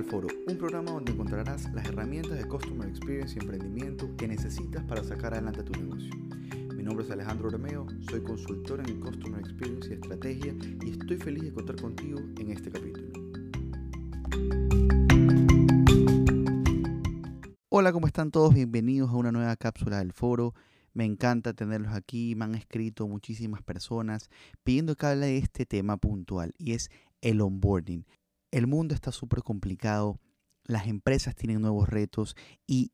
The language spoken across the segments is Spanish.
al Foro, un programa donde encontrarás las herramientas de Customer Experience y emprendimiento que necesitas para sacar adelante tu negocio. Mi nombre es Alejandro Romeo, soy consultor en Customer Experience y Estrategia y estoy feliz de contar contigo en este capítulo. Hola, ¿cómo están todos? Bienvenidos a una nueva cápsula del Foro. Me encanta tenerlos aquí, me han escrito muchísimas personas pidiendo que hable de este tema puntual y es el onboarding. El mundo está súper complicado, las empresas tienen nuevos retos y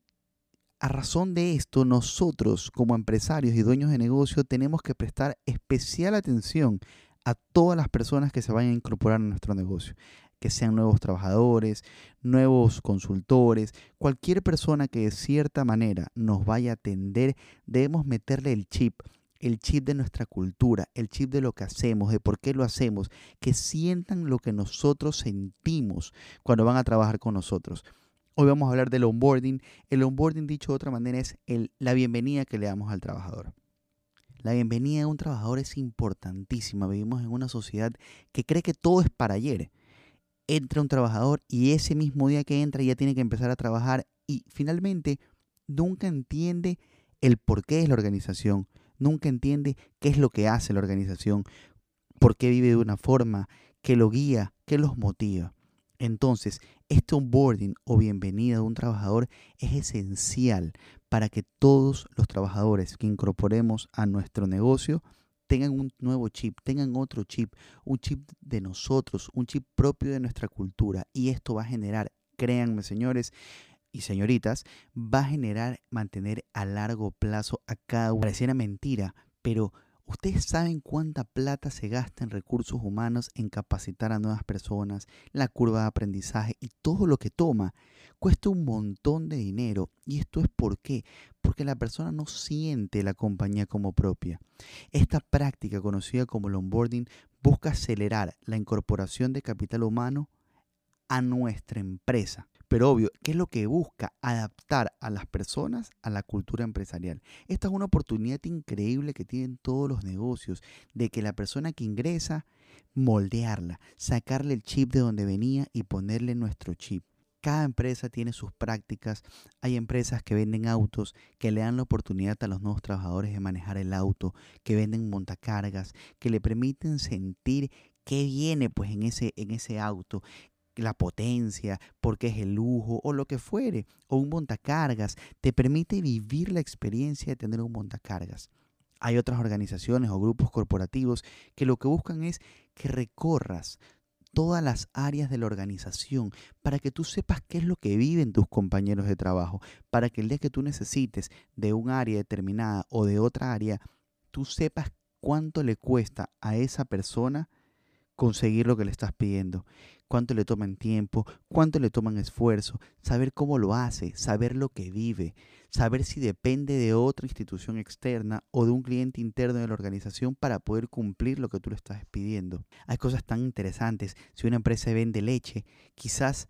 a razón de esto nosotros como empresarios y dueños de negocio tenemos que prestar especial atención a todas las personas que se vayan a incorporar a nuestro negocio que sean nuevos trabajadores, nuevos consultores, cualquier persona que de cierta manera nos vaya a atender, debemos meterle el chip, el chip de nuestra cultura, el chip de lo que hacemos, de por qué lo hacemos, que sientan lo que nosotros sentimos cuando van a trabajar con nosotros. Hoy vamos a hablar del onboarding. El onboarding, dicho de otra manera, es la bienvenida que le damos al trabajador. La bienvenida a un trabajador es importantísima. Vivimos en una sociedad que cree que todo es para ayer entra un trabajador y ese mismo día que entra ya tiene que empezar a trabajar y finalmente nunca entiende el por qué es la organización, nunca entiende qué es lo que hace la organización, por qué vive de una forma, qué lo guía, qué los motiva. Entonces, este onboarding o bienvenida de un trabajador es esencial para que todos los trabajadores que incorporemos a nuestro negocio tengan un nuevo chip, tengan otro chip, un chip de nosotros, un chip propio de nuestra cultura. Y esto va a generar, créanme señores y señoritas, va a generar mantener a largo plazo a cada uno. Pareciera mentira, pero Ustedes saben cuánta plata se gasta en recursos humanos en capacitar a nuevas personas, la curva de aprendizaje y todo lo que toma. Cuesta un montón de dinero. ¿Y esto es por qué? Porque la persona no siente la compañía como propia. Esta práctica conocida como el onboarding busca acelerar la incorporación de capital humano a nuestra empresa. Pero obvio, ¿qué es lo que busca? Adaptar a las personas a la cultura empresarial. Esta es una oportunidad increíble que tienen todos los negocios, de que la persona que ingresa, moldearla, sacarle el chip de donde venía y ponerle nuestro chip. Cada empresa tiene sus prácticas. Hay empresas que venden autos, que le dan la oportunidad a los nuevos trabajadores de manejar el auto, que venden montacargas, que le permiten sentir qué viene pues en ese, en ese auto, la potencia, porque es el lujo o lo que fuere, o un montacargas, te permite vivir la experiencia de tener un montacargas. Hay otras organizaciones o grupos corporativos que lo que buscan es que recorras todas las áreas de la organización para que tú sepas qué es lo que viven tus compañeros de trabajo, para que el día que tú necesites de un área determinada o de otra área, tú sepas cuánto le cuesta a esa persona conseguir lo que le estás pidiendo cuánto le toman tiempo, cuánto le toman esfuerzo, saber cómo lo hace, saber lo que vive, saber si depende de otra institución externa o de un cliente interno de la organización para poder cumplir lo que tú le estás pidiendo. Hay cosas tan interesantes. Si una empresa vende leche, quizás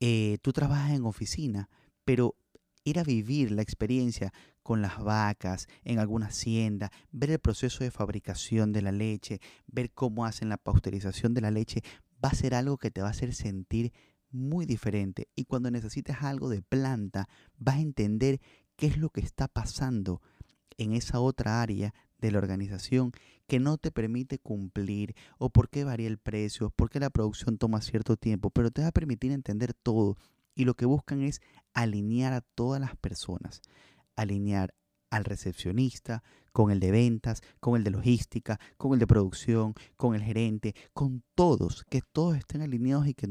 eh, tú trabajas en oficina, pero ir a vivir la experiencia con las vacas en alguna hacienda, ver el proceso de fabricación de la leche, ver cómo hacen la pasteurización de la leche, va a ser algo que te va a hacer sentir muy diferente. Y cuando necesites algo de planta, vas a entender qué es lo que está pasando en esa otra área de la organización que no te permite cumplir o por qué varía el precio, por qué la producción toma cierto tiempo, pero te va a permitir entender todo. Y lo que buscan es alinear a todas las personas, alinear al recepcionista, con el de ventas, con el de logística, con el de producción, con el gerente, con todos, que todos estén alineados y que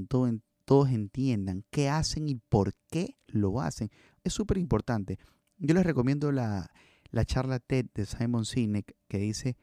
todos entiendan qué hacen y por qué lo hacen. Es súper importante. Yo les recomiendo la, la charla TED de Simon Sinek que dice,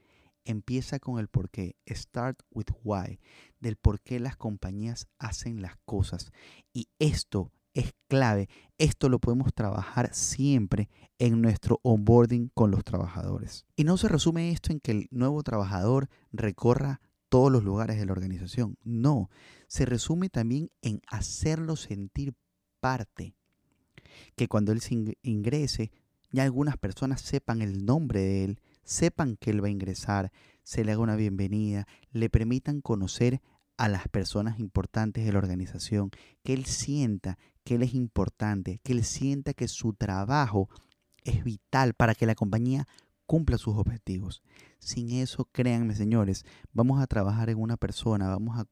empieza con el por qué, start with why, del por qué las compañías hacen las cosas. Y esto es clave. Esto lo podemos trabajar siempre en nuestro onboarding con los trabajadores. Y no se resume esto en que el nuevo trabajador recorra todos los lugares de la organización. No, se resume también en hacerlo sentir parte. Que cuando él ingrese, ya algunas personas sepan el nombre de él, sepan que él va a ingresar, se le haga una bienvenida, le permitan conocer a las personas importantes de la organización, que él sienta que él es importante, que él sienta que su trabajo es vital para que la compañía cumpla sus objetivos. Sin eso, créanme señores, vamos a trabajar en una persona, vamos a,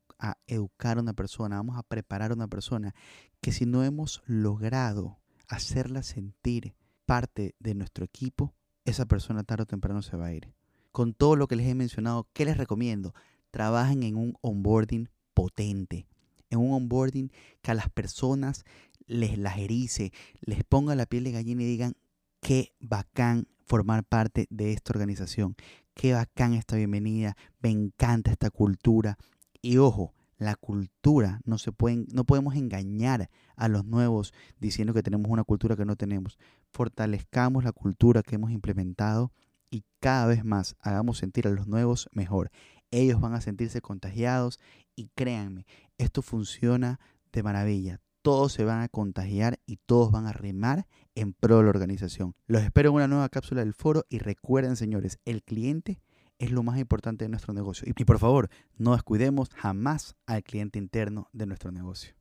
educar a una persona, vamos a preparar a una persona que si no hemos logrado hacerla sentir parte de nuestro equipo, esa persona tarde o temprano se va a ir. Con todo lo que les he mencionado, ¿qué les recomiendo? Trabajen en un onboarding potente, en un onboarding que a las personas les las erice, les ponga la piel de gallina y digan, qué bacán formar parte de esta organización, qué bacán esta bienvenida, me encanta esta cultura. Y ojo, la cultura, no, se pueden, no podemos engañar a los nuevos diciendo que tenemos una cultura que no tenemos. Fortalezcamos la cultura que hemos implementado y cada vez más hagamos sentir a los nuevos mejor. Ellos van a sentirse contagiados y créanme, esto funciona de maravilla. Todos se van a contagiar y todos van a remar en pro de la organización. Los espero en una nueva cápsula del foro y recuerden, señores, el cliente es lo más importante de nuestro negocio. Y por favor, no descuidemos jamás al cliente interno de nuestro negocio.